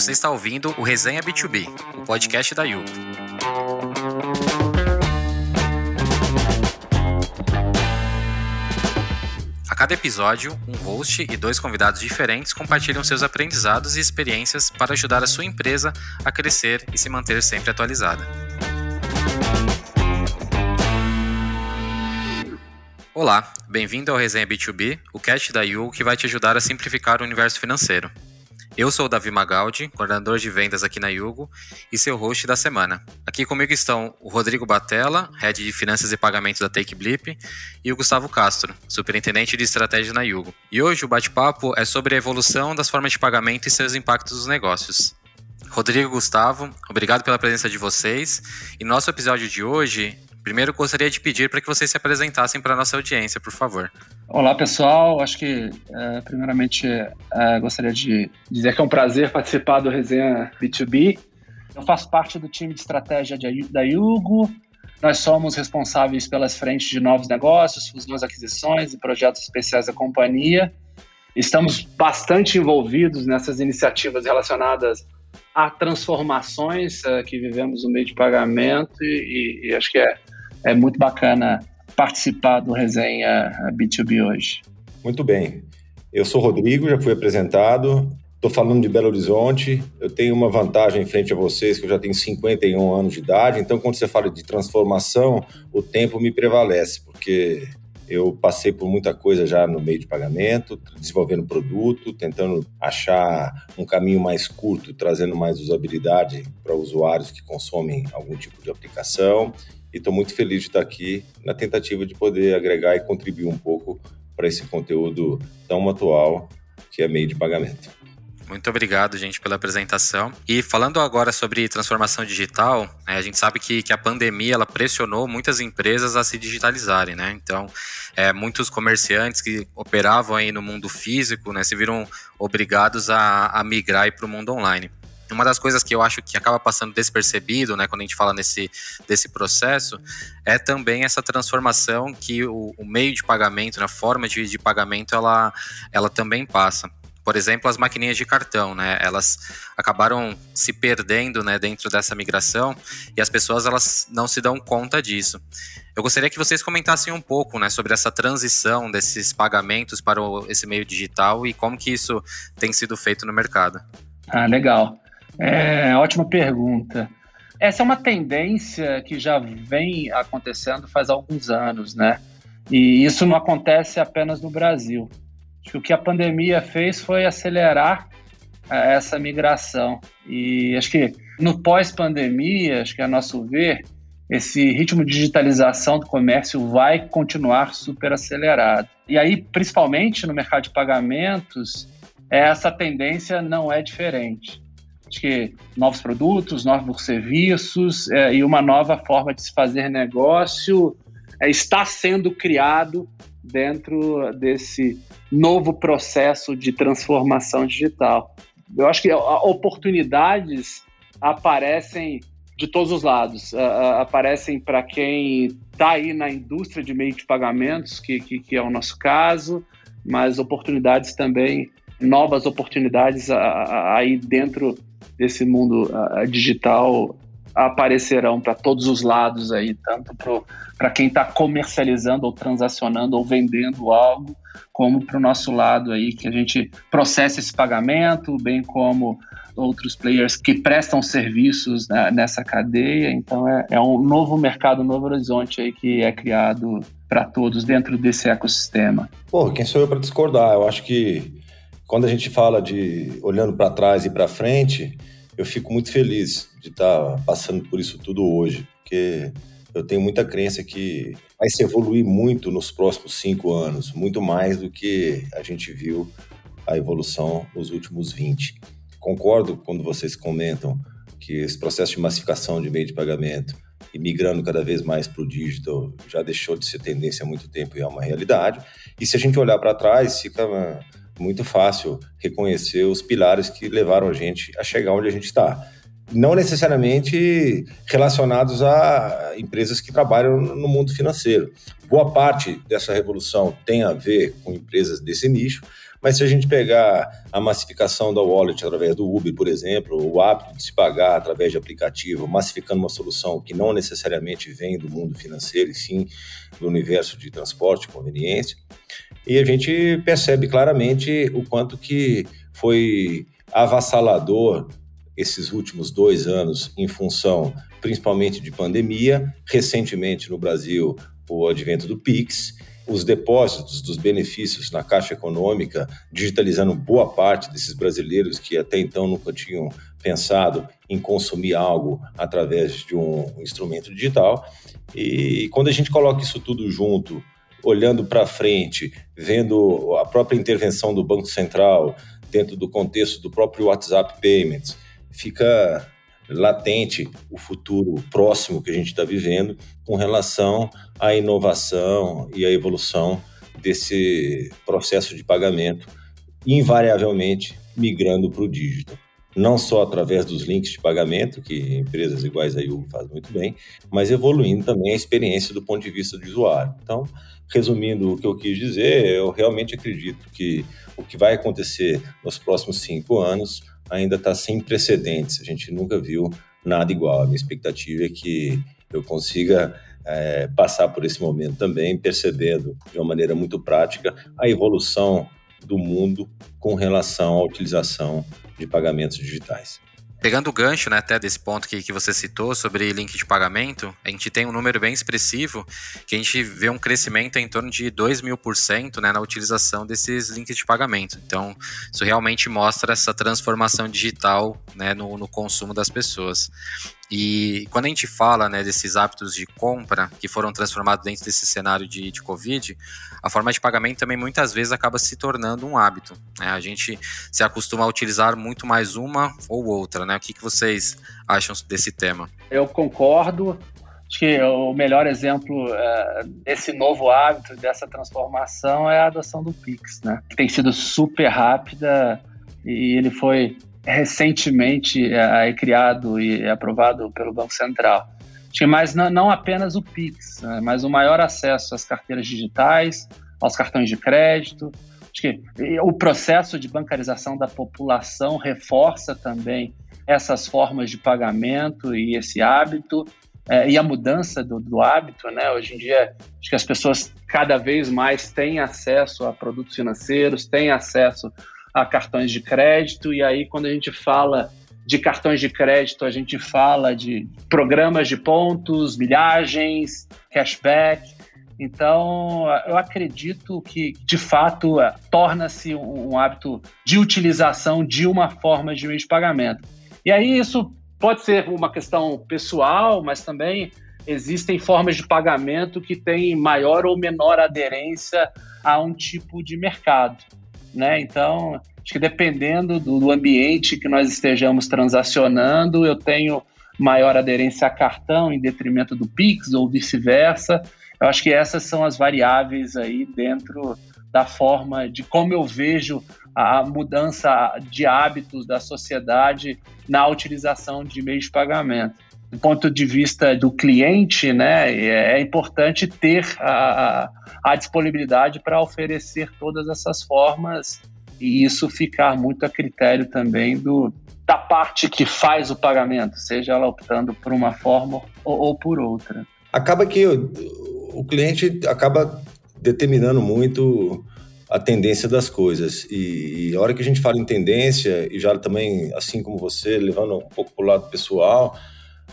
Você está ouvindo o Resenha B2B, o podcast da Yugo. A cada episódio, um host e dois convidados diferentes compartilham seus aprendizados e experiências para ajudar a sua empresa a crescer e se manter sempre atualizada. Olá, bem-vindo ao Resenha B2B, o cast da Yugo que vai te ajudar a simplificar o universo financeiro. Eu sou o Davi Magaldi, coordenador de vendas aqui na Yugo e seu host da semana. Aqui comigo estão o Rodrigo Batella, head de finanças e pagamentos da Take Blip, e o Gustavo Castro, superintendente de estratégia na Yugo. E hoje o bate-papo é sobre a evolução das formas de pagamento e seus impactos nos negócios. Rodrigo Gustavo, obrigado pela presença de vocês. E nosso episódio de hoje Primeiro, gostaria de pedir para que vocês se apresentassem para a nossa audiência, por favor. Olá, pessoal. Acho que, é, primeiramente, é, gostaria de dizer que é um prazer participar do Resenha B2B. Eu faço parte do time de estratégia de, da Yugo. Nós somos responsáveis pelas frentes de novos negócios, fusões, aquisições e projetos especiais da companhia. Estamos bastante envolvidos nessas iniciativas relacionadas a transformações uh, que vivemos no meio de pagamento e, e, acho que é, é muito bacana participar do resenha B2B hoje. Muito bem. Eu sou Rodrigo, já fui apresentado. Estou falando de Belo Horizonte. Eu tenho uma vantagem em frente a vocês, que eu já tenho 51 anos de idade. Então, quando você fala de transformação, o tempo me prevalece, porque eu passei por muita coisa já no meio de pagamento, desenvolvendo produto, tentando achar um caminho mais curto, trazendo mais usabilidade para usuários que consomem algum tipo de aplicação. E estou muito feliz de estar aqui na tentativa de poder agregar e contribuir um pouco para esse conteúdo tão atual que é meio de pagamento. Muito obrigado, gente, pela apresentação. E falando agora sobre transformação digital, né, a gente sabe que, que a pandemia ela pressionou muitas empresas a se digitalizarem, né? Então, é, muitos comerciantes que operavam aí no mundo físico, né, se viram obrigados a, a migrar para o mundo online. Uma das coisas que eu acho que acaba passando despercebido, né, quando a gente fala nesse desse processo, é também essa transformação que o, o meio de pagamento, né, forma de, de pagamento, ela, ela também passa por exemplo, as maquininhas de cartão, né? Elas acabaram se perdendo, né, dentro dessa migração e as pessoas elas não se dão conta disso. Eu gostaria que vocês comentassem um pouco, né, sobre essa transição desses pagamentos para o, esse meio digital e como que isso tem sido feito no mercado. Ah, legal. É, ótima pergunta. Essa é uma tendência que já vem acontecendo faz alguns anos, né? E isso não acontece apenas no Brasil. Acho que o que a pandemia fez foi acelerar é, essa migração. E acho que no pós-pandemia, acho que a nosso ver, esse ritmo de digitalização do comércio vai continuar super acelerado. E aí, principalmente no mercado de pagamentos, essa tendência não é diferente. Acho que novos produtos, novos serviços é, e uma nova forma de se fazer negócio é, está sendo criado dentro desse novo processo de transformação digital. Eu acho que oportunidades aparecem de todos os lados. aparecem para quem está aí na indústria de meio de pagamentos, que, que, que, é o nosso caso, mas oportunidades também, novas oportunidades aí dentro desse mundo digital aparecerão para todos os lados aí, tanto para quem está comercializando ou transacionando ou vendendo algo, como para o nosso lado aí, que a gente processa esse pagamento, bem como outros players que prestam serviços né, nessa cadeia. Então é, é, um novo mercado, um novo horizonte aí que é criado para todos dentro desse ecossistema. Pô, quem sou eu para discordar? Eu acho que quando a gente fala de olhando para trás e para frente, eu fico muito feliz de estar tá passando por isso tudo hoje, porque eu tenho muita crença que vai se evoluir muito nos próximos cinco anos, muito mais do que a gente viu a evolução nos últimos 20. Concordo quando vocês comentam que esse processo de massificação de meio de pagamento e migrando cada vez mais para o digital já deixou de ser tendência há muito tempo e é uma realidade. E se a gente olhar para trás, fica muito fácil reconhecer os pilares que levaram a gente a chegar onde a gente está não necessariamente relacionados a empresas que trabalham no mundo financeiro. Boa parte dessa revolução tem a ver com empresas desse nicho, Mas se a gente pegar a massificação da wallet através do Uber, por exemplo, o hábito de se pagar através de aplicativo, massificando uma solução que não necessariamente vem do mundo financeiro, e sim do universo de transporte conveniência, e a gente percebe claramente o quanto que foi avassalador esses últimos dois anos em função principalmente de pandemia, recentemente no Brasil o advento do Pix, os depósitos dos benefícios na Caixa Econômica, digitalizando boa parte desses brasileiros que até então nunca tinham pensado em consumir algo através de um instrumento digital. E quando a gente coloca isso tudo junto, olhando para frente, vendo a própria intervenção do Banco Central dentro do contexto do próprio WhatsApp Payments, fica latente o futuro próximo que a gente está vivendo com relação à inovação e à evolução desse processo de pagamento, invariavelmente migrando para o digital. Não só através dos links de pagamento, que empresas iguais a Yugo fazem muito bem, mas evoluindo também a experiência do ponto de vista do usuário. Então, resumindo o que eu quis dizer, eu realmente acredito que o que vai acontecer nos próximos cinco anos ainda está sem precedentes. A gente nunca viu nada igual. A minha expectativa é que eu consiga é, passar por esse momento também, percebendo de uma maneira muito prática a evolução do mundo com relação à utilização de pagamentos digitais. Pegando o gancho, né, até desse ponto que, que você citou sobre link de pagamento, a gente tem um número bem expressivo que a gente vê um crescimento em torno de 2 mil por cento né, na utilização desses links de pagamento. Então, isso realmente mostra essa transformação digital né, no, no consumo das pessoas. E quando a gente fala né, desses hábitos de compra que foram transformados dentro desse cenário de, de Covid, a forma de pagamento também muitas vezes acaba se tornando um hábito. Né? A gente se acostuma a utilizar muito mais uma ou outra. Né? O que, que vocês acham desse tema? Eu concordo. Acho que o melhor exemplo é, desse novo hábito, dessa transformação, é a adoção do Pix, né? Que tem sido super rápida e ele foi recentemente é, criado e aprovado pelo Banco Central. Mas não, não apenas o Pix, né, mas o maior acesso às carteiras digitais, aos cartões de crédito. Acho que o processo de bancarização da população reforça também essas formas de pagamento e esse hábito. É, e a mudança do, do, hábito, né? Hoje em dia, acho que as pessoas cada vez mais têm acesso a produtos financeiros, têm acesso a cartões de crédito, e aí quando a gente fala de cartões de crédito, a gente fala de programas de pontos, milhagens, cashback. Então, eu acredito que, de fato, torna-se um hábito de utilização de uma forma de meio de pagamento. E aí, isso pode ser uma questão pessoal, mas também existem formas de pagamento que têm maior ou menor aderência a um tipo de mercado né? Então, acho que dependendo do, do ambiente que nós estejamos transacionando, eu tenho maior aderência a cartão em detrimento do Pix ou vice-versa. Eu acho que essas são as variáveis aí dentro da forma de como eu vejo a mudança de hábitos da sociedade na utilização de meios de pagamento. Do ponto de vista do cliente, né, é importante ter a, a disponibilidade para oferecer todas essas formas e isso ficar muito a critério também do, da parte que faz o pagamento, seja ela optando por uma forma ou, ou por outra. Acaba que o, o cliente acaba determinando muito a tendência das coisas. E, e, a hora que a gente fala em tendência, e já também, assim como você, levando um pouco para o lado pessoal,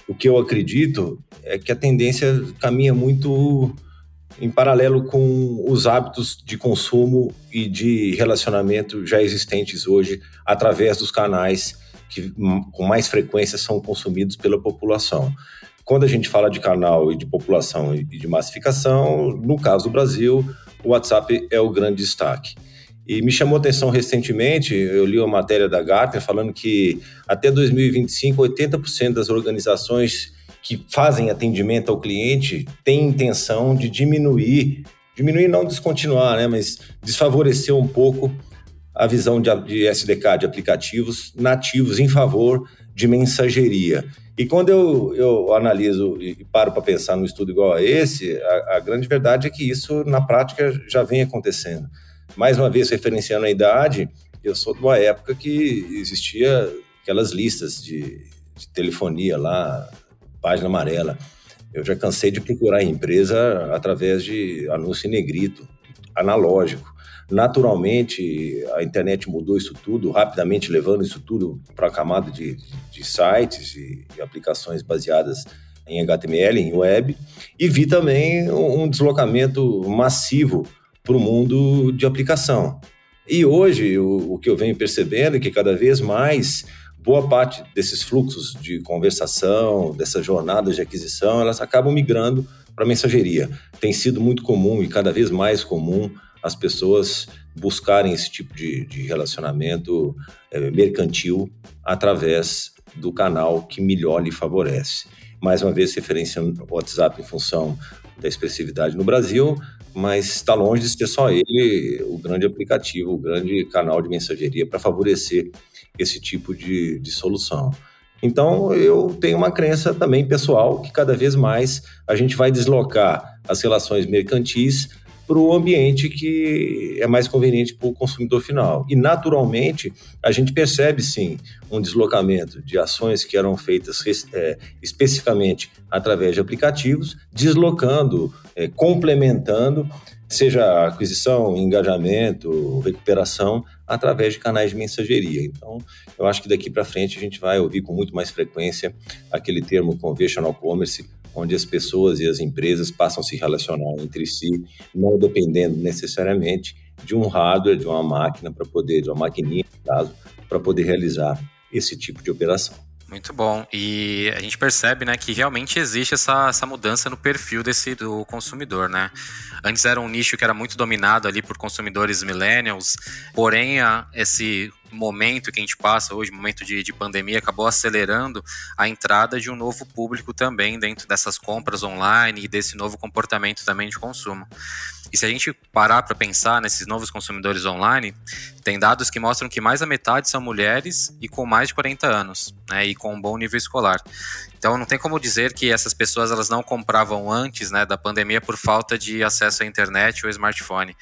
o que eu acredito é que a tendência caminha muito em paralelo com os hábitos de consumo e de relacionamento já existentes hoje através dos canais que com mais frequência são consumidos pela população. Quando a gente fala de canal e de população e de massificação, no caso do Brasil, o WhatsApp é o grande destaque. E me chamou atenção recentemente, eu li uma matéria da Gartner falando que até 2025, 80% das organizações que fazem atendimento ao cliente têm intenção de diminuir, diminuir não descontinuar, né, mas desfavorecer um pouco a visão de, de SDK, de aplicativos nativos em favor de mensageria. E quando eu, eu analiso e paro para pensar num estudo igual a esse, a, a grande verdade é que isso, na prática, já vem acontecendo Mais uma vez, referenciando a idade, eu sou de uma época que existia aquelas listas de, de telefonia lá, página amarela. Eu já cansei de procurar empresa através de anúncio em negrito, analógico. Naturalmente, a internet mudou isso tudo, rapidamente levando isso tudo para a camada de, de, sites e, aplicações baseadas em HTML, em web, e vi também um deslocamento massivo para o mundo de aplicação. E hoje, o, o, que eu venho percebendo é que cada vez mais boa parte desses fluxos de conversação, dessas jornadas de aquisição, elas acabam migrando para mensageria. Tem sido muito comum e cada vez mais comum as pessoas buscarem esse tipo de, de relacionamento é, mercantil através do canal que melhor lhe favorece. Mais uma vez, referenciando o WhatsApp em função da expressividade no Brasil, mas está longe de ser só ele o grande aplicativo, o grande canal de mensageria para favorecer esse tipo de, de solução. Então, eu tenho uma crença também pessoal que cada vez mais a gente vai deslocar as relações mercantis para o ambiente que é mais conveniente para o consumidor final. E, naturalmente, a gente percebe, sim, um deslocamento de ações que eram feitas é, especificamente através de aplicativos, deslocando, é, complementando, seja aquisição, engajamento, recuperação, através de canais de mensageria. Então, eu acho que daqui para frente a gente vai ouvir com muito mais frequência aquele termo conventional commerce onde as pessoas e as empresas passam a se relacionar entre si, não dependendo necessariamente de um hardware, de uma máquina para poder, de uma maquininha, no caso, para poder realizar esse tipo de operação. Muito bom. E a gente percebe, né, que realmente existe essa, essa mudança no perfil desse do consumidor, né? Antes era um nicho que era muito dominado ali por consumidores millennials, porém a, esse momento que a gente passa hoje, momento de, de pandemia, acabou acelerando a entrada de um novo público também dentro dessas compras online e desse novo comportamento também de consumo. E se a gente parar para pensar nesses novos consumidores online, tem dados que mostram que mais da metade são mulheres e com mais de 40 anos, né, e com um bom nível escolar. Então não tem como dizer que essas pessoas elas não compravam antes né, da pandemia por falta de acesso à internet ou smartphone.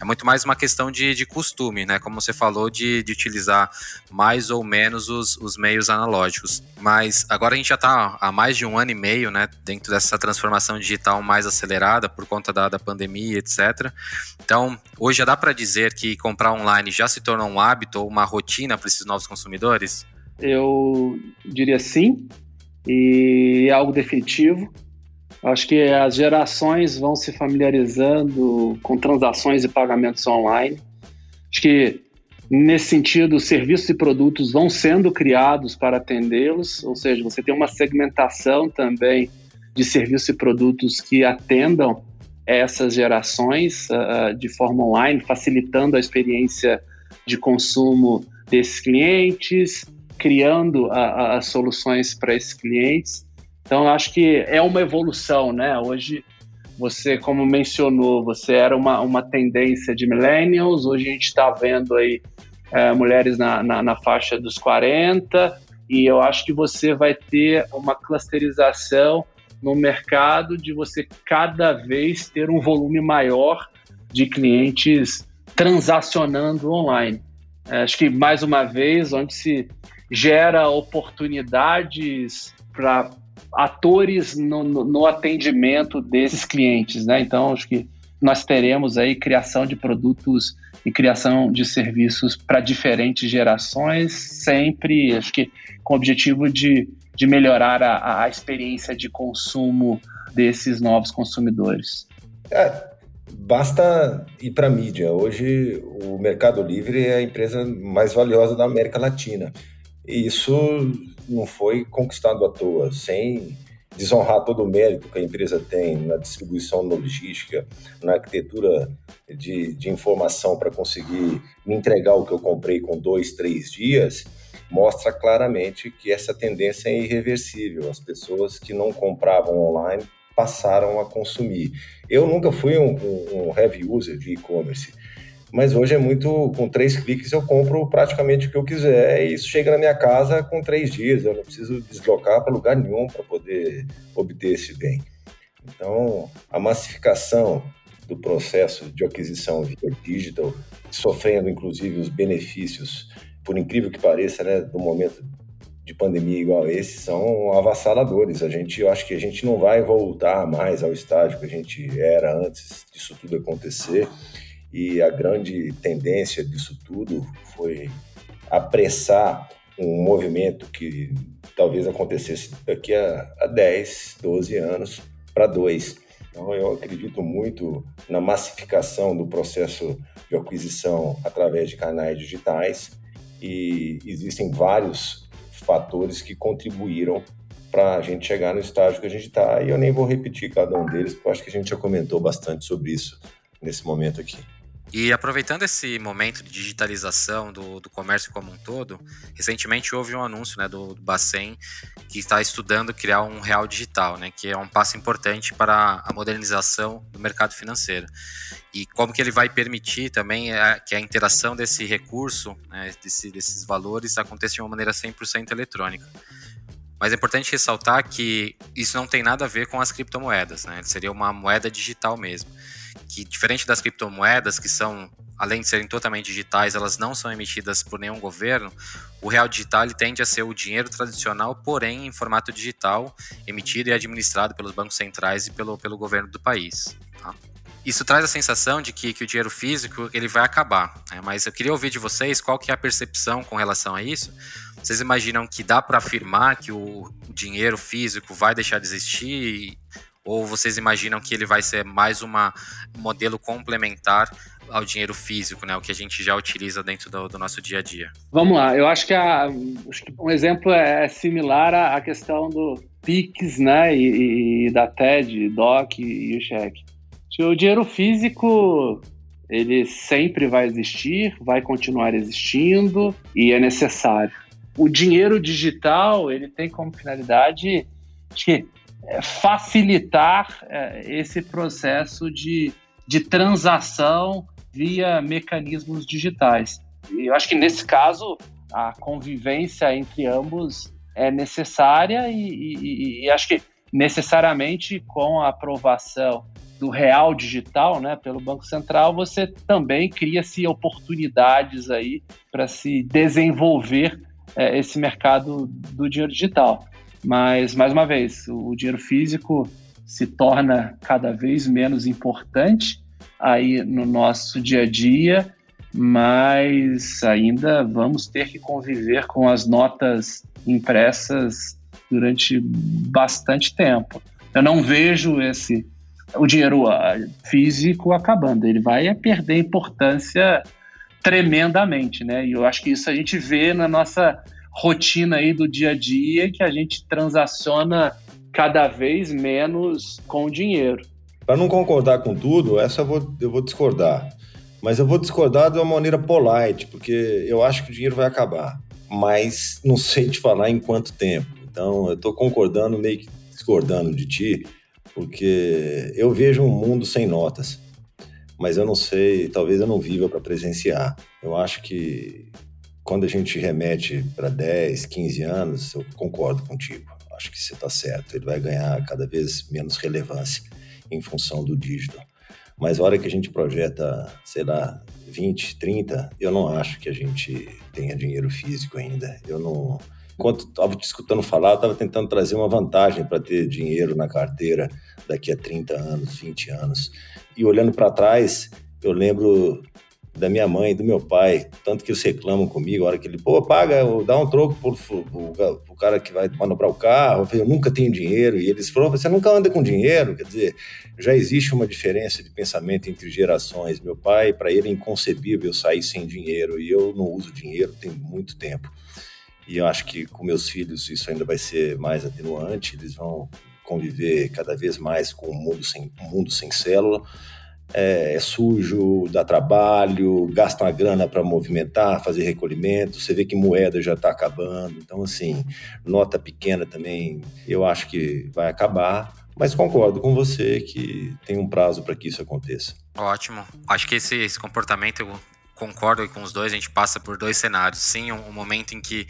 É muito mais uma questão de, de costume, né? Como você falou, de, de utilizar mais ou menos os, os meios analógicos. Mas agora a gente já está há mais de um ano e meio né, dentro dessa transformação digital mais acelerada por conta da, da pandemia, etc. Então, hoje já dá para dizer que comprar online já se tornou um hábito ou uma rotina para esses novos consumidores? Eu diria sim, e é algo definitivo. Acho que as gerações vão se familiarizando com transações e pagamentos online. Acho que, nesse sentido, serviços e produtos vão sendo criados para atendê-los, ou seja, você tem uma segmentação também de serviços e produtos que atendam essas gerações uh, de forma online, facilitando a experiência de consumo desses clientes, criando as soluções para esses clientes. Então, acho que é uma evolução, né? Hoje, você, como mencionou, você era uma, uma tendência de millennials, hoje a gente está vendo aí é, mulheres na, na, na, faixa dos 40, e eu acho que você vai ter uma clusterização no mercado de você cada vez ter um volume maior de clientes transacionando online. É, acho que, mais uma vez, onde se gera oportunidades para atores no, no, no, atendimento desses clientes, né? Então, acho que nós teremos aí criação de produtos e criação de serviços para diferentes gerações, sempre, acho que com o objetivo de, de melhorar a, a experiência de consumo desses novos consumidores. É, basta ir para a mídia. Hoje, o Mercado Livre é a empresa mais valiosa da América Latina. E isso não foi conquistado à toa, sem desonrar todo o mérito que a empresa tem na distribuição logística, na arquitetura de, de informação para conseguir me entregar o que eu comprei com dois, três dias, mostra claramente que essa tendência é irreversível. As pessoas que não compravam online passaram a consumir. Eu nunca fui um, um, um heavy user de e-commerce mas hoje é muito, com três cliques eu compro praticamente o que eu quiser e isso chega na minha casa com três dias, eu não preciso deslocar para lugar nenhum para poder obter esse bem. Então, a massificação do processo de aquisição via digital, sofrendo inclusive os benefícios, por incrível que pareça, né, do momento de pandemia igual esse, são avassaladores. A gente, eu acho que a gente não vai voltar mais ao estágio que a gente era antes disso tudo acontecer. E a grande tendência disso tudo foi apressar um movimento que talvez acontecesse daqui a, a 10, 12 anos para dois. Então, eu acredito muito na massificação do processo de aquisição através de canais digitais e existem vários fatores que contribuíram para a gente chegar no estágio que a gente está. E eu nem vou repetir cada um deles, porque eu acho que a gente já comentou bastante sobre isso nesse momento aqui. E aproveitando esse momento de digitalização do, do comércio como um todo, recentemente houve um anúncio né, do, do Bacen que está estudando criar um real digital, né, que é um passo importante para a modernização do mercado financeiro. E como que ele vai permitir também é, que a interação desse recurso, né, desse, desses valores, aconteça de uma maneira 100% eletrônica. Mas é importante ressaltar que isso não tem nada a ver com as criptomoedas, né? Seria uma moeda digital mesmo que diferente das criptomoedas, que são, além de serem totalmente digitais, elas não são emitidas por nenhum governo, o real digital tende a ser o dinheiro tradicional, porém em formato digital, emitido e administrado pelos bancos centrais e pelo, pelo governo do país. Tá? Isso traz a sensação de que, que o dinheiro físico ele vai acabar, né? mas eu queria ouvir de vocês qual que é a percepção com relação a isso. Vocês imaginam que dá para afirmar que o dinheiro físico vai deixar de existir ou vocês imaginam que ele vai ser mais uma, um modelo complementar ao dinheiro físico, né? O que a gente já utiliza dentro do, do nosso dia a dia. Vamos lá, eu acho que, a, acho que um exemplo é similar à, à questão do Pix, né? E, e da TED, DOC e o cheque. O dinheiro físico ele sempre vai existir, vai continuar existindo e é necessário. O dinheiro digital ele tem como finalidade que é, facilitar é, esse processo de, de transação via mecanismos digitais. E eu acho que nesse caso a convivência entre ambos é necessária e, e, e acho que necessariamente com a aprovação do real digital, né, pelo Banco Central, você também cria-se oportunidades aí para se desenvolver é, esse mercado do dinheiro digital. Mas, mais uma vez, o dinheiro físico se torna cada vez menos importante aí no nosso dia a dia, mas ainda vamos ter que conviver com as notas impressas durante bastante tempo. Eu não vejo esse o dinheiro físico acabando, ele vai perder importância tremendamente, né? E eu acho que isso a gente vê na nossa rotina aí do dia a dia que a gente transaciona cada vez menos com o dinheiro. Para não concordar com tudo, essa eu vou, eu vou discordar. Mas eu vou discordar de uma maneira polite, porque eu acho que o dinheiro vai acabar. Mas não sei te falar em quanto tempo. Então, eu estou concordando, meio que discordando de ti, porque eu vejo um mundo sem notas. Mas eu não sei, talvez eu não viva para presenciar. Eu acho que quando a gente remete para 10, 15 anos, eu concordo contigo. Acho que você está certo. Ele vai ganhar cada vez menos relevância em função do digital. Mas a hora que a gente projeta, sei lá, 20, 30, eu não acho que a gente tenha dinheiro físico ainda. Eu não. Enquanto estava te escutando falar, estava tentando trazer uma vantagem para ter dinheiro na carteira daqui a 30 anos, 20 anos. E olhando para trás, eu lembro da minha mãe, do meu pai, tanto que eles reclamam comigo, a hora que ele, pô, paga, dá um troco pro, pro, pro cara que vai manobrar o carro, eu nunca tenho dinheiro, e eles falam, você nunca anda com dinheiro, quer dizer, já existe uma diferença de pensamento entre gerações, meu pai, para ele é inconcebível sair sem dinheiro, e eu não uso dinheiro tem muito tempo, e eu acho que com meus filhos isso ainda vai ser mais atenuante, eles vão conviver cada vez mais com o um mundo sem, um mundo sem célula, é, é sujo, dá trabalho, gasta uma grana para movimentar, fazer recolhimento. Você vê que moeda já está acabando. Então, assim, nota pequena também, eu acho que vai acabar. Mas concordo com você que tem um prazo para que isso aconteça. Ótimo. Acho que esse, esse comportamento concordo com os dois, a gente passa por dois cenários. Sim, um, um, momento em que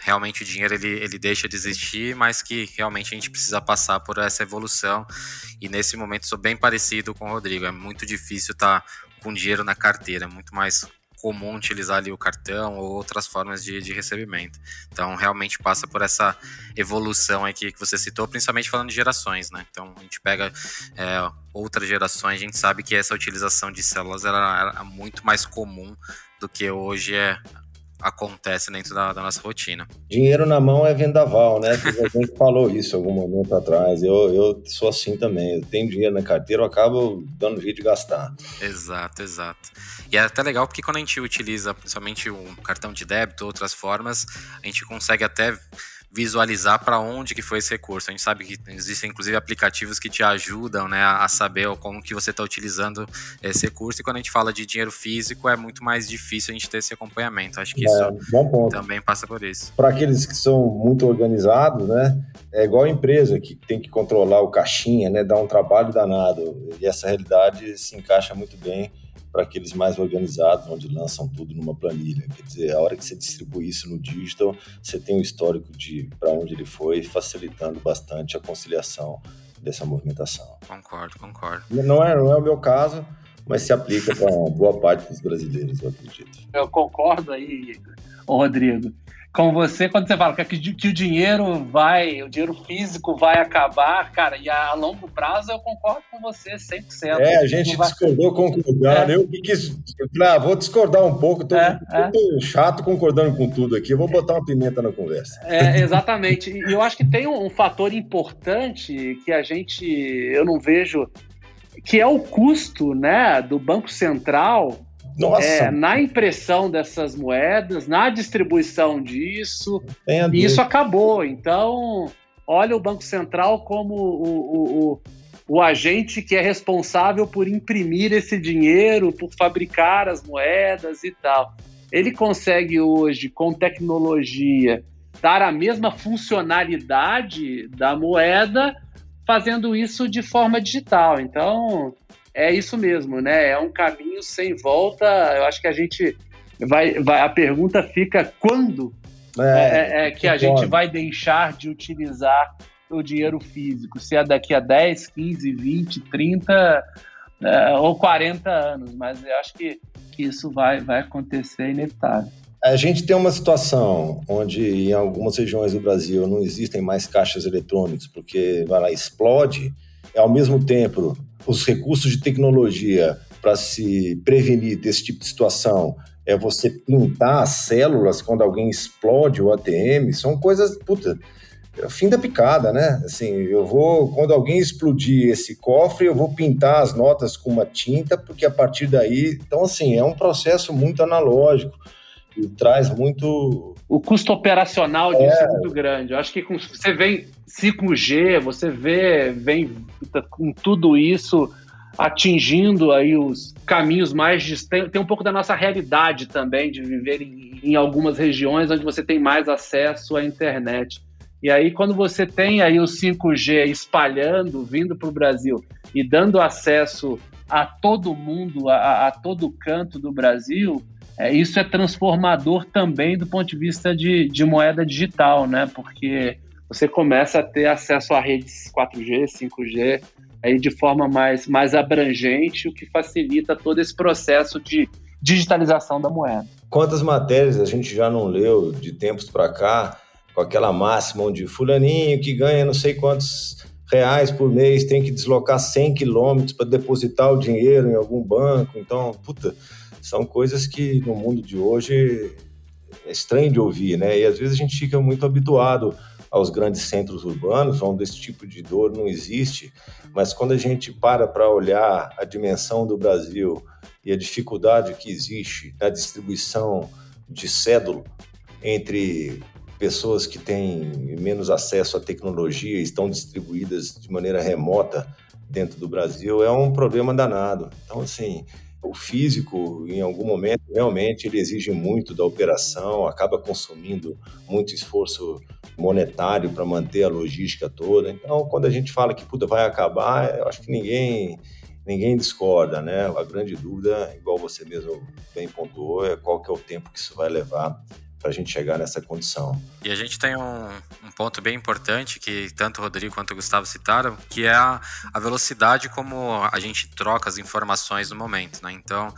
realmente o dinheiro ele, ele deixa de existir, mas que realmente a gente precisa passar por essa evolução. E nesse momento sou bem parecido com o Rodrigo. É muito difícil estar tá com dinheiro na carteira, é muito mais comum utilizar ali o cartão ou outras formas de, de recebimento. Então, realmente passa por essa evolução aqui que você citou, principalmente falando de gerações, né? Então, a gente pega é, outras gerações, a gente sabe que essa utilização de células era, era muito mais comum do que hoje é acontece dentro da, da, nossa rotina. Dinheiro na mão é vendaval, né? A gente falou isso algum momento atrás. Eu, eu sou assim também. Eu tenho dinheiro na carteira, eu acabo dando jeito de gastar. Exato, exato. E é até legal porque quando a gente utiliza principalmente um cartão de débito, outras formas, a gente consegue até visualizar para onde que foi esse recurso. A gente sabe que existem inclusive aplicativos que te ajudam né, a saber como que você está utilizando esse recurso. E quando a gente fala de dinheiro físico, é muito mais difícil a gente ter esse acompanhamento. Acho que é, isso também passa por isso. Para aqueles que são muito organizados, né, é igual a empresa que tem que controlar o caixinha, né, dá um trabalho danado. E essa realidade se encaixa muito bem para aqueles mais organizados, onde lançam tudo numa planilha. Quer dizer, a hora que você distribui isso no digital, você tem o um histórico de para onde ele foi, facilitando bastante a conciliação dessa movimentação. Concordo, concordo. Não é, não é o meu caso, mas se aplica para boa parte dos brasileiros, eu acredito. Eu concordo aí, Rodrigo com você quando você fala que, que, o dinheiro vai, o dinheiro físico vai acabar, cara, e a, longo prazo eu concordo com você 100%. É, a gente vai... discordou concordando. É. Eu quis, eu falei, ah, vou discordar um pouco, tô, é, é. chato concordando com tudo aqui, eu vou botar uma pimenta na conversa. É, exatamente. e eu acho que tem um, um fator importante que a gente, eu não vejo, que é o custo, né, do Banco Central nossa. É, na impressão dessas moedas, na distribuição disso, e isso acabou. Então, olha o Banco Central como o, o, o, o, agente que é responsável por imprimir esse dinheiro, por fabricar as moedas e tal. Ele consegue hoje, com tecnologia, dar a mesma funcionalidade da moeda, fazendo isso de forma digital. Então, é isso mesmo, né? É um caminho sem volta. Eu acho que a gente vai. vai a pergunta fica quando é, é, é que a gente vai deixar de utilizar o dinheiro físico? Se é daqui a 10, 15, 20, 30 é, ou 40 anos, mas eu acho que, que isso vai, vai acontecer inevitável. A gente tem uma situação onde em algumas regiões do Brasil não existem mais caixas eletrônicos, porque vai lá, explode, e ao mesmo tempo os recursos de tecnologia para se prevenir desse tipo de situação é você pintar as células quando alguém explode o ATM, são coisas, puta, é fim da picada, né? Assim, eu vou, quando alguém explodir esse cofre, eu vou pintar as notas com uma tinta, porque a partir daí, então assim, é um processo muito analógico e traz muito... O custo operacional disso é, é muito grande. Eu acho que com, você vem 5G, você vê, vem com tudo isso atingindo aí os caminhos mais distantes. Tem um pouco da nossa realidade também de viver em, em, algumas regiões onde você tem mais acesso à internet. E aí, quando você tem aí o 5G espalhando, vindo para o Brasil e dando acesso a todo mundo, a, a todo canto do Brasil, é, isso é transformador também do ponto de vista de, de moeda digital, né? Porque você começa a ter acesso a redes 4G, 5G, aí de forma mais, mais abrangente, o que facilita todo esse processo de digitalização da moeda. Quantas matérias a gente já não leu de tempos para cá, com aquela máxima onde fulaninho que ganha não sei quantos reais por mês tem que deslocar 100 quilômetros para depositar o dinheiro em algum banco. Então, puta, são coisas que no mundo de hoje é estranho de ouvir, né? E às vezes a gente fica muito habituado aos grandes centros urbanos, onde esse tipo de dor não existe, mas quando a gente para para olhar a dimensão do Brasil e a dificuldade que existe na distribuição de cédula entre pessoas que têm menos acesso à tecnologia e estão distribuídas de maneira remota dentro do Brasil, é um problema danado. Então, assim, o físico, em algum momento, realmente ele exige muito da operação, acaba consumindo muito esforço monetário para manter a logística toda. Então, quando a gente fala que puta, vai acabar, eu acho que ninguém ninguém discorda, né? A grande dúvida, igual você mesmo bem pontuou, é qual que é o tempo que isso vai levar para a gente chegar nessa condição. E a gente tem um, um, ponto bem importante que tanto o Rodrigo quanto o Gustavo citaram, que é a, a velocidade como a gente troca as informações no momento, né? Então,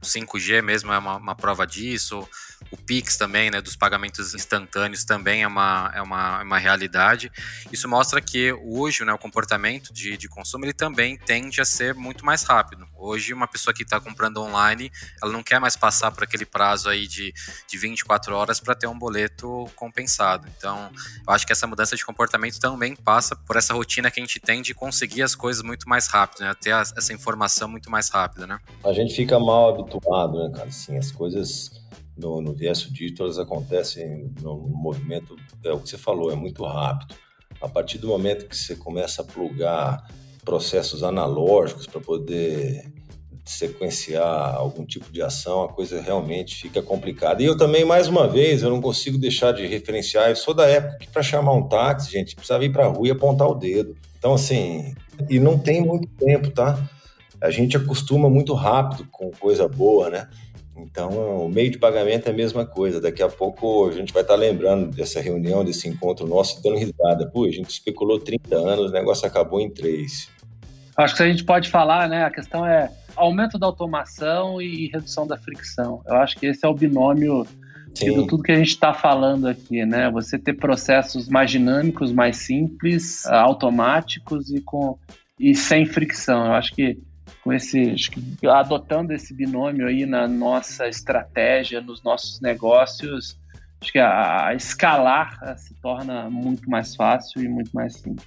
o 5G mesmo é uma, uma prova disso, o Pix também, né, dos pagamentos instantâneos também é uma, é uma, é uma realidade. Isso mostra que hoje né, o comportamento de, de consumo ele também tende a ser muito mais rápido. Hoje, uma pessoa que está comprando online, ela não quer mais passar por aquele prazo aí de, de 24 horas para ter um boleto compensado. Então, eu acho que essa mudança de comportamento também passa por essa rotina que a gente tem de conseguir as coisas muito mais rápido, né? Ter essa informação muito mais rápida, né? A gente fica mal habituado, né, cara? Assim, as coisas no, no Viesso Digital elas acontecem no movimento, é o que você falou, é muito rápido. A partir do momento que você começa a plugar processos analógicos para poder sequenciar algum tipo de ação, a coisa realmente fica complicada. E eu também, mais uma vez, eu não consigo deixar de referenciar, eu sou da época que para chamar um táxi, gente, precisava ir para a rua e apontar o dedo. Então, assim, e não tem muito tempo, tá? A gente acostuma muito rápido com coisa boa, né? Então, o meio de pagamento é a mesma coisa. Daqui a pouco a gente vai estar lembrando dessa reunião, desse encontro nosso, dando risada. Pô, a gente especulou 30 anos, o negócio acabou em 3. Acho que a gente pode falar, né? A questão é aumento da automação e redução da fricção. Eu acho que esse é o binômio Sim. de tudo que a gente está falando aqui, né? Você ter processos mais dinâmicos, mais simples, automáticos e com e sem fricção. Eu acho que com esse, adotando esse binômio aí na nossa estratégia, nos nossos negócios, acho que a, a escalar a, se torna muito mais fácil e muito mais simples.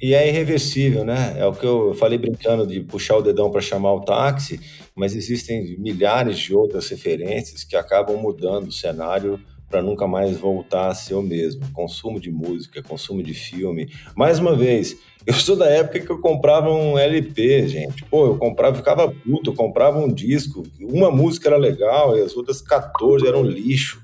E é irreversível, né? É o que eu falei brincando de puxar o dedão para chamar o táxi, mas existem milhares de outras referências que acabam mudando o cenário para nunca mais voltar a ser o mesmo. Consumo de música, consumo de filme. Mais uma vez, eu sou da época que eu comprava um LP, gente. Pô, eu comprava, ficava puto, eu comprava um disco, uma música era legal e as outras 14 eram lixo.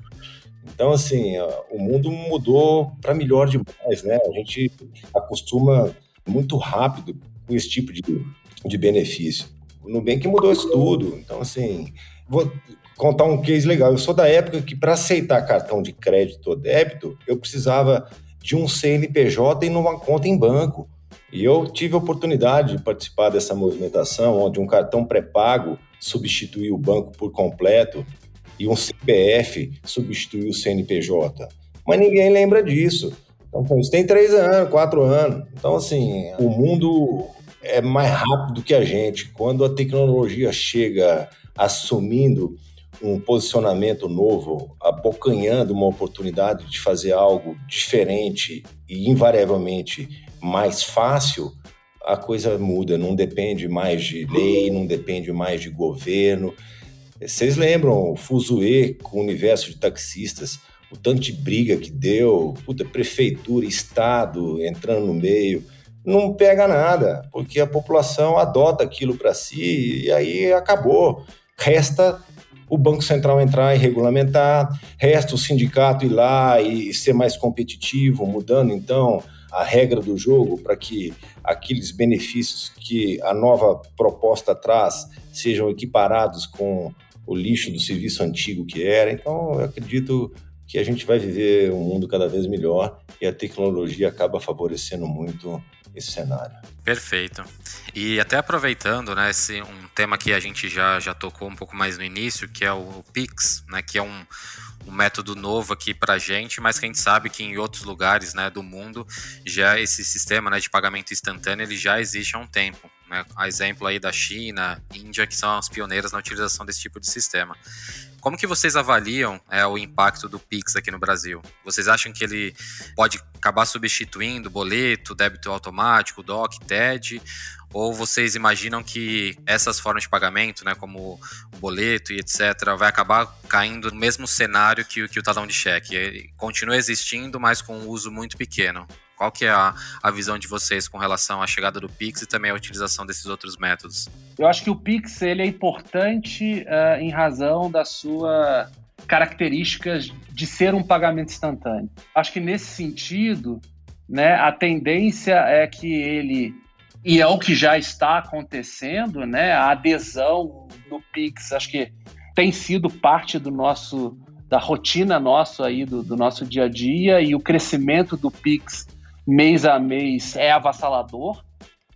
Então, assim, o mundo mudou para melhor demais, né? A gente acostuma muito rápido com esse tipo de, de benefício. O Nubank mudou isso tudo. Então, assim, vou, contar um case legal. Eu sou da época que, para aceitar cartão de crédito ou débito, eu precisava de um CNPJ e numa conta em banco. E eu tive a oportunidade de participar dessa movimentação, onde um cartão pré-pago substituiu o banco por completo e um CPF substituiu o CNPJ. Mas ninguém lembra disso. Então, isso tem três anos, quatro anos. Então, assim, o mundo é mais rápido que a gente. Quando a tecnologia chega assumindo um posicionamento novo, abocanhando uma oportunidade de fazer algo diferente e invariavelmente mais fácil, a coisa muda, não depende mais de lei, não depende mais de governo. Vocês lembram o Fuzue com o universo de taxistas, o tanto de briga que deu, puta, prefeitura, estado entrando no meio, não pega nada, porque a população adota aquilo para si e aí acabou. Resta o Banco Central entrar e regulamentar, resta o sindicato ir lá e ser mais competitivo, mudando então a regra do jogo para que aqueles benefícios que a nova proposta traz sejam equiparados com o lixo do serviço antigo que era. Então, eu acredito que a gente vai viver um mundo cada vez melhor e a tecnologia acaba favorecendo muito esse cenário. Perfeito. E até aproveitando, né, esse um tema que a gente já, já tocou um pouco mais no início, que é o Pix, né, que é um, um método novo aqui para a gente, mas que a gente sabe que em outros lugares, né, do mundo, já esse sistema, né, de pagamento instantâneo, ele já existe há um tempo. Né, a exemplo aí da China, Índia, que são as pioneiras na utilização desse tipo de sistema. Como que vocês avaliam é, o impacto do Pix aqui no Brasil? Vocês acham que ele pode acabar substituindo boleto, débito automático, DOC, TED? Ou vocês imaginam que essas formas de pagamento, né, como o boleto e etc., vai acabar caindo no mesmo cenário que, que o talão de cheque? Ele continua existindo, mas com um uso muito pequeno. Qual que é a, a visão de vocês com relação à chegada do Pix e também a utilização desses outros métodos? Eu acho que o Pix ele é importante uh, em razão da sua características de ser um pagamento instantâneo. Acho que nesse sentido, né, a tendência é que ele e é o que já está acontecendo, né? A adesão do Pix, acho que tem sido parte do nosso da rotina nossa aí do, do nosso dia a dia e o crescimento do Pix mês a mês é avassalador.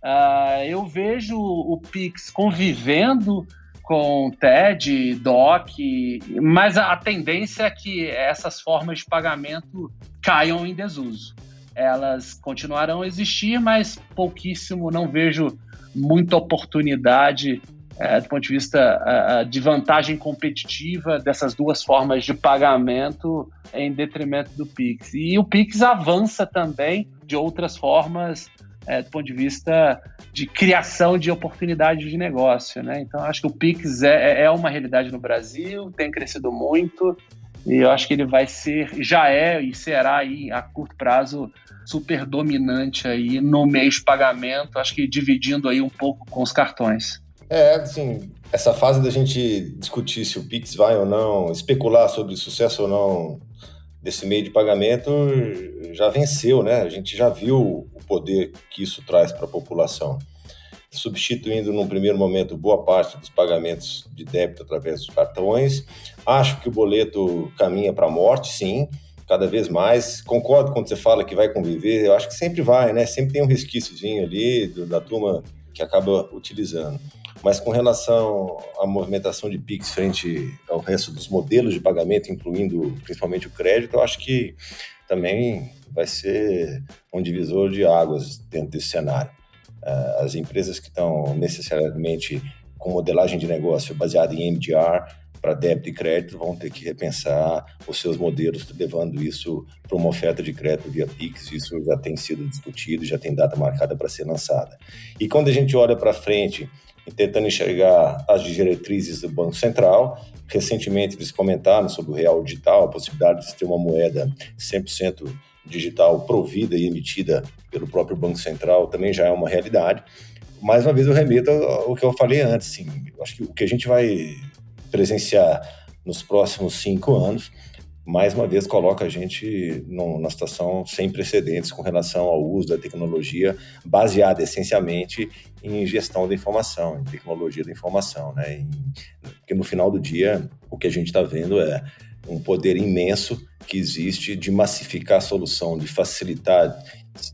Uh, eu vejo o Pix convivendo com TED, DOC, mas a, a tendência é que essas formas de pagamento caiam em desuso. Elas continuarão a existir, mas pouquíssimo, não vejo muita oportunidade é, do ponto de vista é, é, de vantagem competitiva dessas duas formas de pagamento em detrimento do Pix. E o Pix avança também de outras formas é, do ponto de vista de criação de oportunidades de negócio. Né? Então, acho que o Pix é, é uma realidade no Brasil, tem crescido muito, e eu acho que ele vai ser, já é e será aí a curto prazo super dominante aí no mês de pagamento, acho que dividindo aí um pouco com os cartões. É, assim, essa fase da gente discutir se o Pix vai ou não, especular sobre sucesso ou não desse meio de pagamento já venceu, né? A gente já viu o poder que isso traz para a população. Substituindo num primeiro momento boa parte dos pagamentos de débito através dos cartões. Acho que o boleto caminha para a morte, sim, cada vez mais. Concordo quando você fala que vai conviver, eu acho que sempre vai, né? Sempre tem um resquíciozinho ali da turma que acaba utilizando. Mas com relação à movimentação de PIX frente ao resto dos modelos de pagamento, incluindo principalmente o crédito, eu acho que também vai ser um divisor de águas dentro desse cenário. Eh, as empresas que estão necessariamente com modelagem de negócio baseada em MDR para débito e crédito vão ter que repensar os seus modelos, levando isso para uma oferta de crédito via Pix. Isso já tem sido discutido, já tem data marcada para ser lançada. E quando a gente olha para frente e tentando enxergar as diretrizes do Banco Central. Recentemente eles comentaram sobre o real digital, a possibilidade de ter uma moeda 100% digital provida e emitida pelo próprio Banco Central também já é uma realidade. Mais uma vez eu remeto ao que eu falei antes, assim, acho que o que a gente vai presenciar nos próximos cinco anos mais uma vez coloca a gente numa situação sem precedentes com relação ao uso da tecnologia baseada essencialmente em gestão da informação, em tecnologia da informação, né? Porque no final do dia o que a gente está vendo é um poder imenso que existe de massificar a solução, de facilitar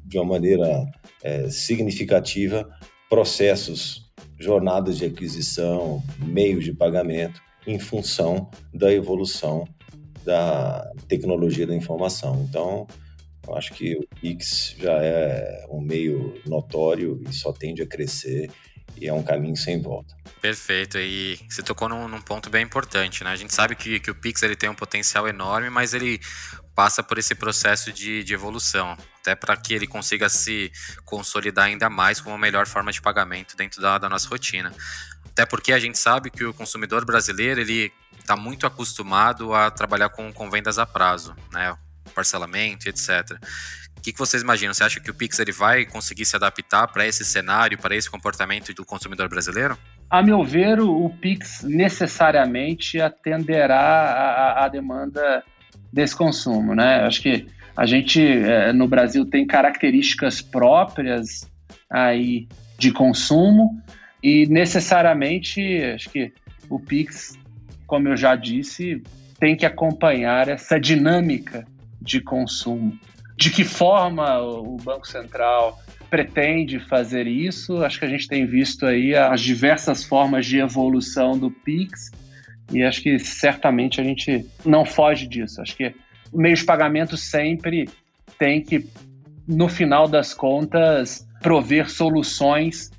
de uma maneira é, significativa processos, jornadas de aquisição, meios de pagamento em função da evolução da tecnologia da informação. Então, eu acho que o Pix já é um meio notório e só tende a crescer e é um caminho sem volta. Perfeito, e você tocou num, num, ponto bem importante, né? A gente sabe que, que o Pix ele tem um potencial enorme, mas ele passa por esse processo de, de evolução, até para que ele consiga se consolidar ainda mais como a melhor forma de pagamento dentro da, da nossa rotina. Até porque a gente sabe que o consumidor brasileiro ele está muito acostumado a trabalhar com, com vendas a prazo, né? Parcelamento, etc. O que, que vocês imaginam? Você acha que o Pix ele vai conseguir se adaptar para esse cenário, para esse comportamento do consumidor brasileiro? A meu ver, o Pix necessariamente atenderá à demanda desse consumo, né? Acho que a gente é, no Brasil tem características próprias aí de consumo e necessariamente, acho que o Pix, como eu já disse, tem que acompanhar essa dinâmica de consumo. De que forma o Banco Central pretende fazer isso? Acho que a gente tem visto aí as diversas formas de evolução do Pix e acho que certamente a gente não foge disso. Acho que o meio de pagamento sempre tem que, no final das contas, prover soluções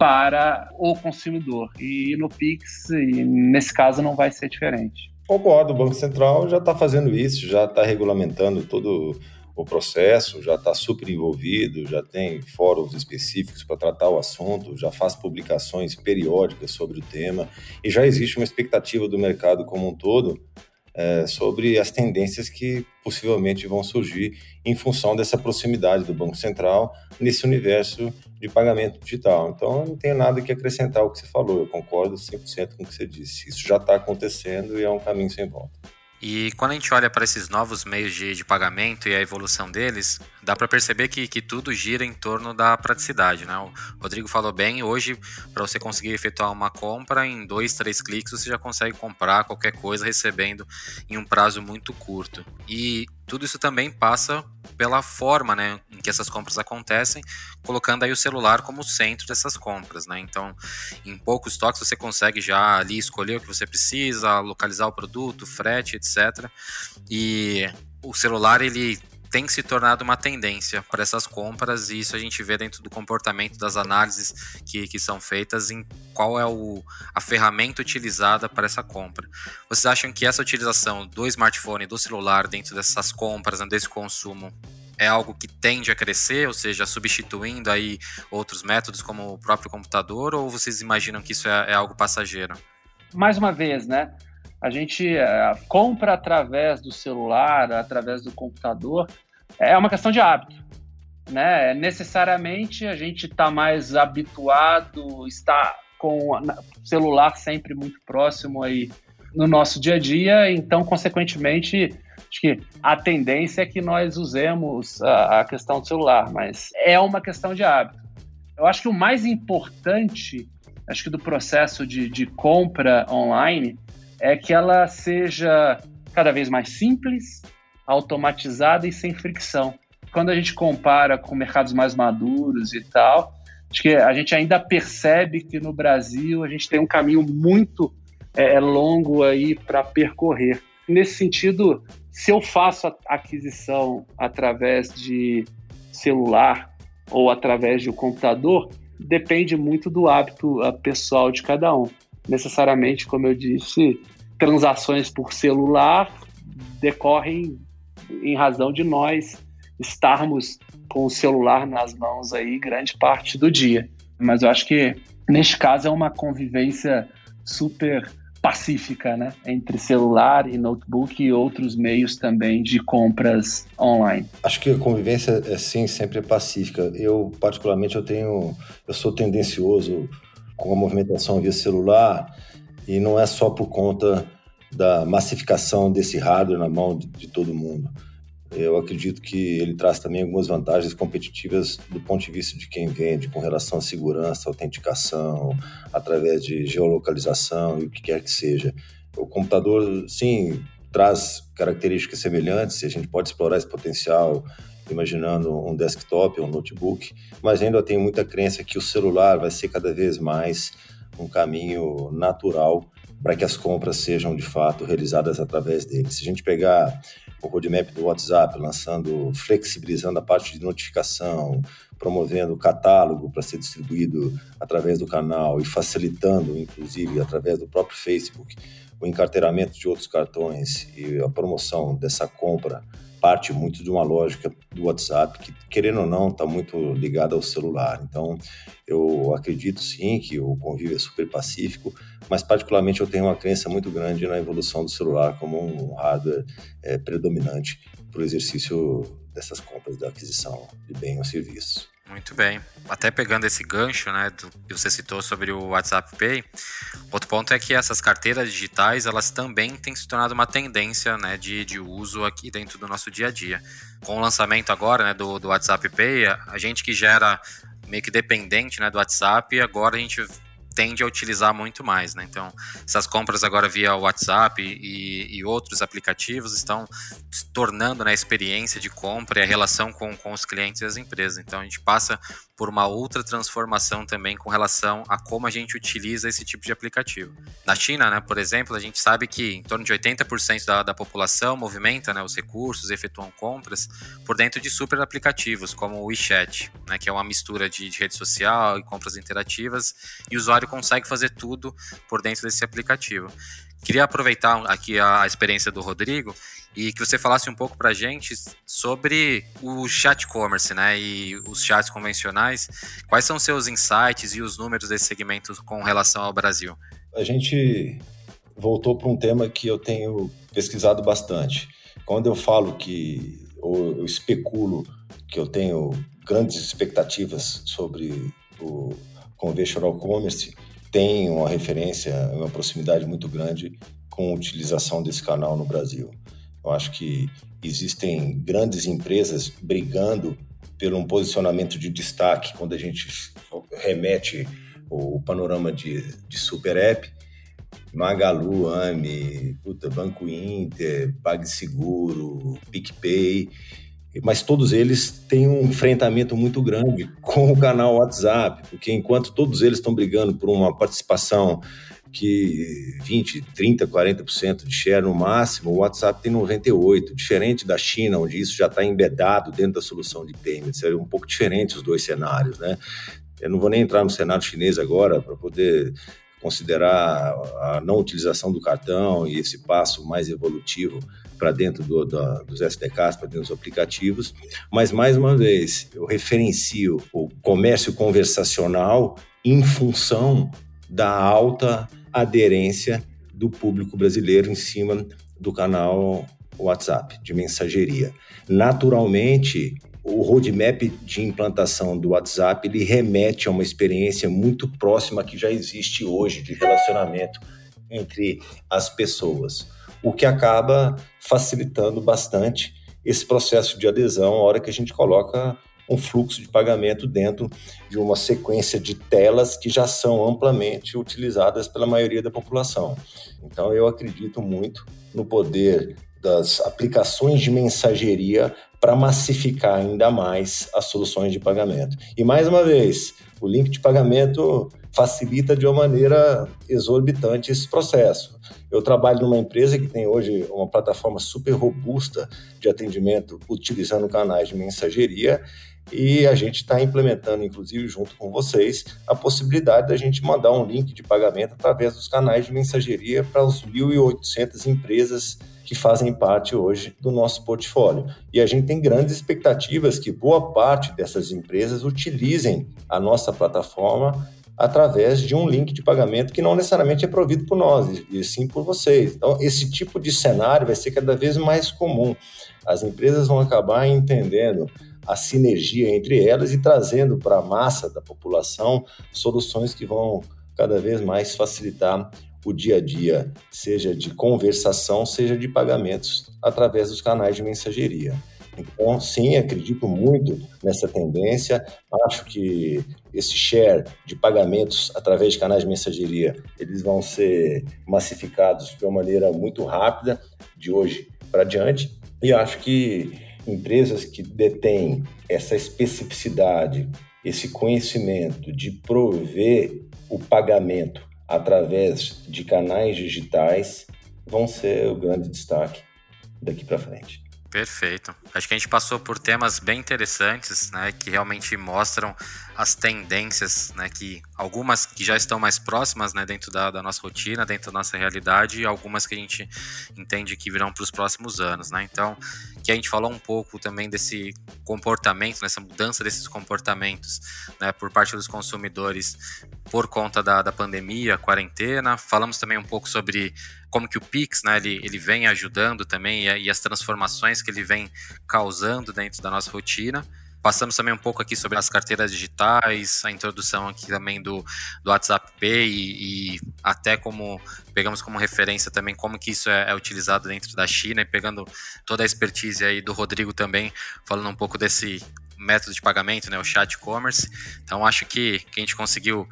para o consumidor. E no Pix, e nesse caso, não vai ser diferente. Concordo, o Banco Central já está fazendo isso, já está regulamentando todo o processo, já está super envolvido, já tem fóruns específicos para tratar o assunto, já faz publicações periódicas sobre o tema e já existe uma expectativa do mercado como um todo é, sobre as tendências que possivelmente vão surgir em função dessa proximidade do Banco Central nesse universo de pagamento digital. Então, não tenho nada que acrescentar ao que você falou, eu concordo 100% com o que você disse. Isso já está acontecendo e é um caminho sem volta. E quando a gente olha para esses novos meios de, de, pagamento e a evolução deles, dá para perceber que, que tudo gira em torno da praticidade. Né? O Rodrigo falou bem, hoje, para você conseguir efetuar uma compra, em dois, três cliques você já consegue comprar qualquer coisa recebendo em um prazo muito curto. E tudo isso também passa pela forma né, em que essas compras acontecem, colocando aí o celular como centro dessas compras. Né? Então, em poucos toques você consegue já ali escolher o que você precisa, localizar o produto, frete, etc. E o celular ele tem se tornado uma tendência para essas compras e isso a gente vê dentro do comportamento das análises que, que são feitas em qual é o, a ferramenta utilizada para essa compra. Vocês acham que essa utilização do smartphone, do celular dentro dessas compras, né, desse consumo, é algo que tende a crescer, ou seja, substituindo aí outros métodos como o próprio computador, ou vocês imaginam que isso é, é algo passageiro? Mais uma vez, né? A gente uh, compra através do celular, através do computador, é uma questão de hábito. Né? Necessariamente a gente está mais habituado, está com o celular sempre muito próximo aí no nosso dia a dia, então, consequentemente, acho que a tendência é que nós usemos a, a questão do celular, mas é uma questão de hábito. Eu acho que o mais importante, acho que do processo de, de compra online, é que ela seja cada vez mais simples, automatizada e sem fricção. Quando a gente compara com mercados mais maduros e tal, acho que a gente ainda percebe que no Brasil a gente tem um caminho muito é, é longo aí para percorrer. Nesse sentido, se eu faço a aquisição através de celular ou através de um computador, depende muito do hábito pessoal de cada um necessariamente, como eu disse, transações por celular decorrem em razão de nós estarmos com o celular nas mãos aí grande parte do dia. Mas eu acho que neste caso é uma convivência super pacífica, né, entre celular e notebook e outros meios também de compras online. Acho que a convivência é sim sempre pacífica. Eu particularmente eu tenho, eu sou tendencioso com a movimentação via celular e não é só por conta da massificação desse hardware na mão de, de todo mundo. Eu acredito que ele traz também algumas vantagens competitivas do ponto de vista de quem vende, com relação à segurança, autenticação, através de geolocalização e o que quer que seja. O computador, sim, traz características semelhantes e a gente pode explorar esse potencial imaginando um desktop um notebook, mas ainda tenho muita crença que o celular vai ser cada vez mais um caminho natural para que as compras sejam de fato realizadas através dele. Se a gente pegar o roadmap do WhatsApp, lançando, flexibilizando a parte de notificação, promovendo o catálogo para ser distribuído através do canal e facilitando, inclusive, através do próprio Facebook, o encarteiramento de outros cartões e a promoção dessa compra parte muito de uma lógica do WhatsApp, que, querendo ou não, está muito ligada ao celular. Então, eu acredito sim que o convívio é super pacífico, mas, particularmente, eu tenho uma crença muito grande na evolução do celular como um hardware é, predominante para o exercício dessas compras da aquisição de bem ou serviço. Muito bem. Até pegando esse gancho, né, do que você citou sobre o WhatsApp Pay, outro ponto é que essas carteiras digitais, elas também têm se tornado uma tendência, né, de, de uso aqui dentro do nosso dia a dia. Com o lançamento agora, né, do, do WhatsApp Pay, a gente que já era meio que dependente, né, do WhatsApp, agora a gente tende a utilizar muito mais, né? Então, essas compras agora via WhatsApp e, e outros aplicativos estão tornando né, a experiência de compra e a relação com, com os clientes e as empresas. Então, a gente passa por uma outra transformação também com relação a como a gente utiliza esse tipo de aplicativo. Na China, né, por exemplo, a gente sabe que em torno de 80% da, da população movimenta né, os recursos, efetuam compras por dentro de super aplicativos, como o WeChat, né, que é uma mistura de, de rede social e compras interativas, e o usuário consegue fazer tudo por dentro desse aplicativo. Queria aproveitar aqui a experiência do Rodrigo e que você falasse um pouco para a gente sobre o chat commerce, né, e os chats convencionais. Quais são seus insights e os números desse segmento com relação ao Brasil? A gente voltou para um tema que eu tenho pesquisado bastante. Quando eu falo que, ou eu especulo que eu tenho grandes expectativas sobre o conventional commerce, tem uma referência, uma proximidade muito grande com a utilização desse canal no Brasil. Eu acho que existem grandes empresas brigando pelo um posicionamento de destaque quando a gente remete o panorama de, de super app. Magalu, AME, puta, Banco Inter, PagSeguro, PicPay, mas todos eles têm um enfrentamento muito grande com o canal WhatsApp, porque enquanto todos eles estão brigando por uma participação que 20, 30, 40% de share no máximo, o WhatsApp tem 98%, diferente da China, onde isso já está embedado dentro da solução de payments. É um pouco diferente os dois cenários, né? Eu não vou nem entrar no cenário chinês agora para poder considerar a não utilização do cartão e esse passo mais evolutivo para dentro do, do, dos SDKs, para dentro dos aplicativos. Mas, mais uma vez, eu referencio o comércio conversacional em função da alta aderência do público brasileiro em cima do canal WhatsApp de mensageria. Naturalmente, o roadmap de implantação do WhatsApp ele remete a uma experiência muito próxima que já existe hoje de relacionamento entre as pessoas, o que acaba facilitando bastante esse processo de adesão a hora que a gente coloca um fluxo de pagamento dentro de uma sequência de telas que já são amplamente utilizadas pela maioria da população. Então, eu acredito muito no poder das aplicações de mensageria para massificar ainda mais as soluções de pagamento. E mais uma vez, o link de pagamento facilita de uma maneira exorbitante esse processo. Eu trabalho numa empresa que tem hoje uma plataforma super robusta de atendimento utilizando canais de mensageria e a gente está implementando, inclusive junto com vocês, a possibilidade da gente mandar um link de pagamento através dos canais de mensageria para os 1.800 empresas que fazem parte hoje do nosso portfólio. E a gente tem grandes expectativas que boa parte dessas empresas utilizem a nossa plataforma através de um link de pagamento que não necessariamente é provido por nós, e sim por vocês. Então, esse tipo de cenário vai ser cada vez mais comum. As empresas vão acabar entendendo a sinergia entre elas e trazendo para a massa da população soluções que vão cada vez mais facilitar o dia a dia, seja de conversação, seja de pagamentos através dos canais de mensageria. Então, sim, acredito muito nessa tendência. Acho que esse share de pagamentos através de canais de mensageria, eles vão ser massificados de uma maneira muito rápida de hoje para diante. E acho que empresas que detêm essa especificidade, esse conhecimento de prover o pagamento através de canais digitais vão ser o grande destaque daqui para frente. Perfeito. Acho que a gente passou por temas bem interessantes, né, que realmente mostram as tendências, né, que algumas que já estão mais próximas, né, dentro da, da nossa rotina, dentro da nossa realidade, e algumas que a gente entende que virão para os próximos anos, né. Então, que a gente falou um pouco também desse comportamento, nessa mudança desses comportamentos, né, por parte dos consumidores por conta da, da pandemia, quarentena. Falamos também um pouco sobre como que o Pix, né, ele, ele vem ajudando também e, e as transformações que ele vem causando dentro da nossa rotina. Passamos também um pouco aqui sobre as carteiras digitais, a introdução aqui também do, do WhatsApp Pay e, e até como pegamos como referência também como que isso é, é, utilizado dentro da China e pegando toda a expertise aí do Rodrigo também, falando um pouco desse método de pagamento, né, o chat commerce. Então acho que, que a gente conseguiu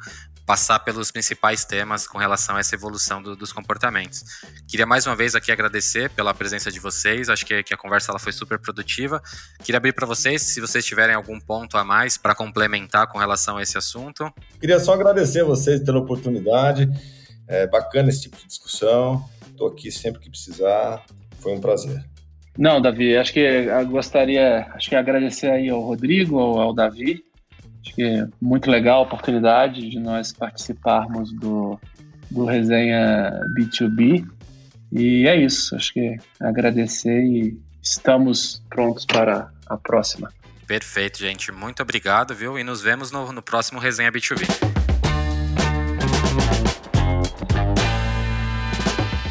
passar pelos principais temas com relação a essa evolução do, dos comportamentos. Queria mais uma vez aqui agradecer pela presença de vocês, acho que, que a conversa ela foi super produtiva. Queria abrir para vocês, se vocês tiverem algum ponto a mais para complementar com relação a esse assunto. Queria só agradecer a vocês pela oportunidade, é bacana esse tipo de discussão, estou aqui sempre que precisar, foi um prazer. Não, Davi, acho que eu gostaria, acho que agradecer aí ao Rodrigo, ao, ao Davi, Acho que é muito legal a oportunidade de nós participarmos do, do resenha B2B. E é isso. Acho que agradecer e estamos prontos para a próxima. Perfeito, gente. Muito obrigado, viu? E nos vemos no, no próximo resenha B2B.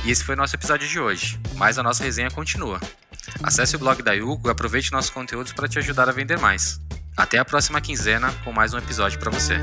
E esse foi o nosso episódio de hoje, mas a nossa resenha continua. Acesse o blog da Yugo e aproveite nossos conteúdos para te ajudar a vender mais. Até a próxima quinzena com mais um episódio para você.